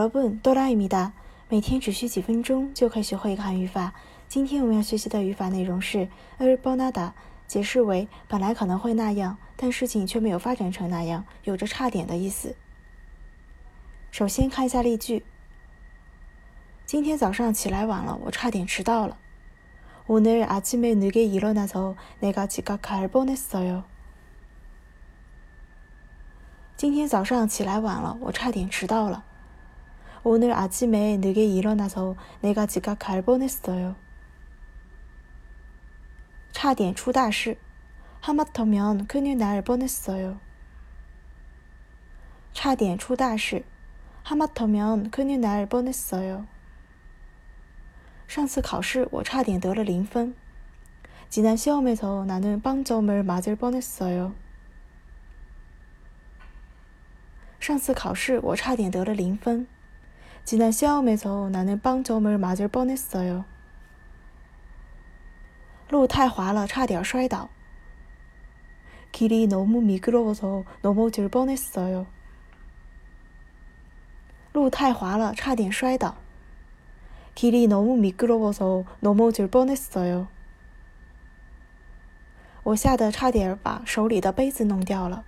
哆啦咪哒，每天只需几分钟就可以学会一个汉语法。今天我们要学习的语法内容是尔波纳达，解释为本来可能会那样，但事情却没有发展成那样，有着差点的意思。首先看一下例句：今天早上起来晚了，我差点迟到了。오늘아침에늦게일어나서내가지각할뻔했어 요。 今天早上起来晚了，我差点迟到了。 오늘아침에늦게일어나서내가지각할뻔했어 요。 差点出大事。하마터면큰일날뻔했어 요。 差点出大事。하마터면큰일날뻔했어 요。 上次考试我差点得了零分。지난시험에서나는빵점을맞을뻔했어 요。 上次考试我差点得了零分。 지난시험에서나는빵점을맞을뻔했어 요。 路太滑了，差点摔倒。길이너무미끄러워서넘어질뻔했어 요。 路太滑了，差点摔倒。길이너무미끄러워서넘어질뻔했어 요。 我吓得差点把手里的杯子弄掉了。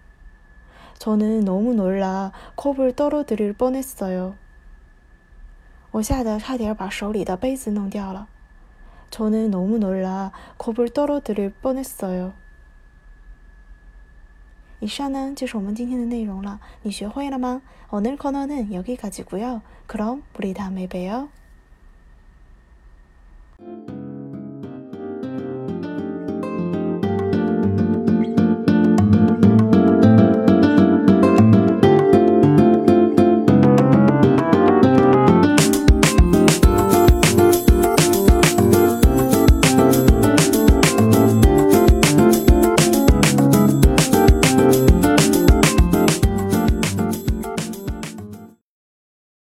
저는너무놀라컵을떨어뜨릴뻔했어 요。 我吓得差点把手里的杯子弄掉了。저는너무놀라컵을떨어뜨릴뻔했어 요。 以上呢就是我们今天的内容了，你学会了吗？오늘코너는여기까지고요그럼우리다음에봬요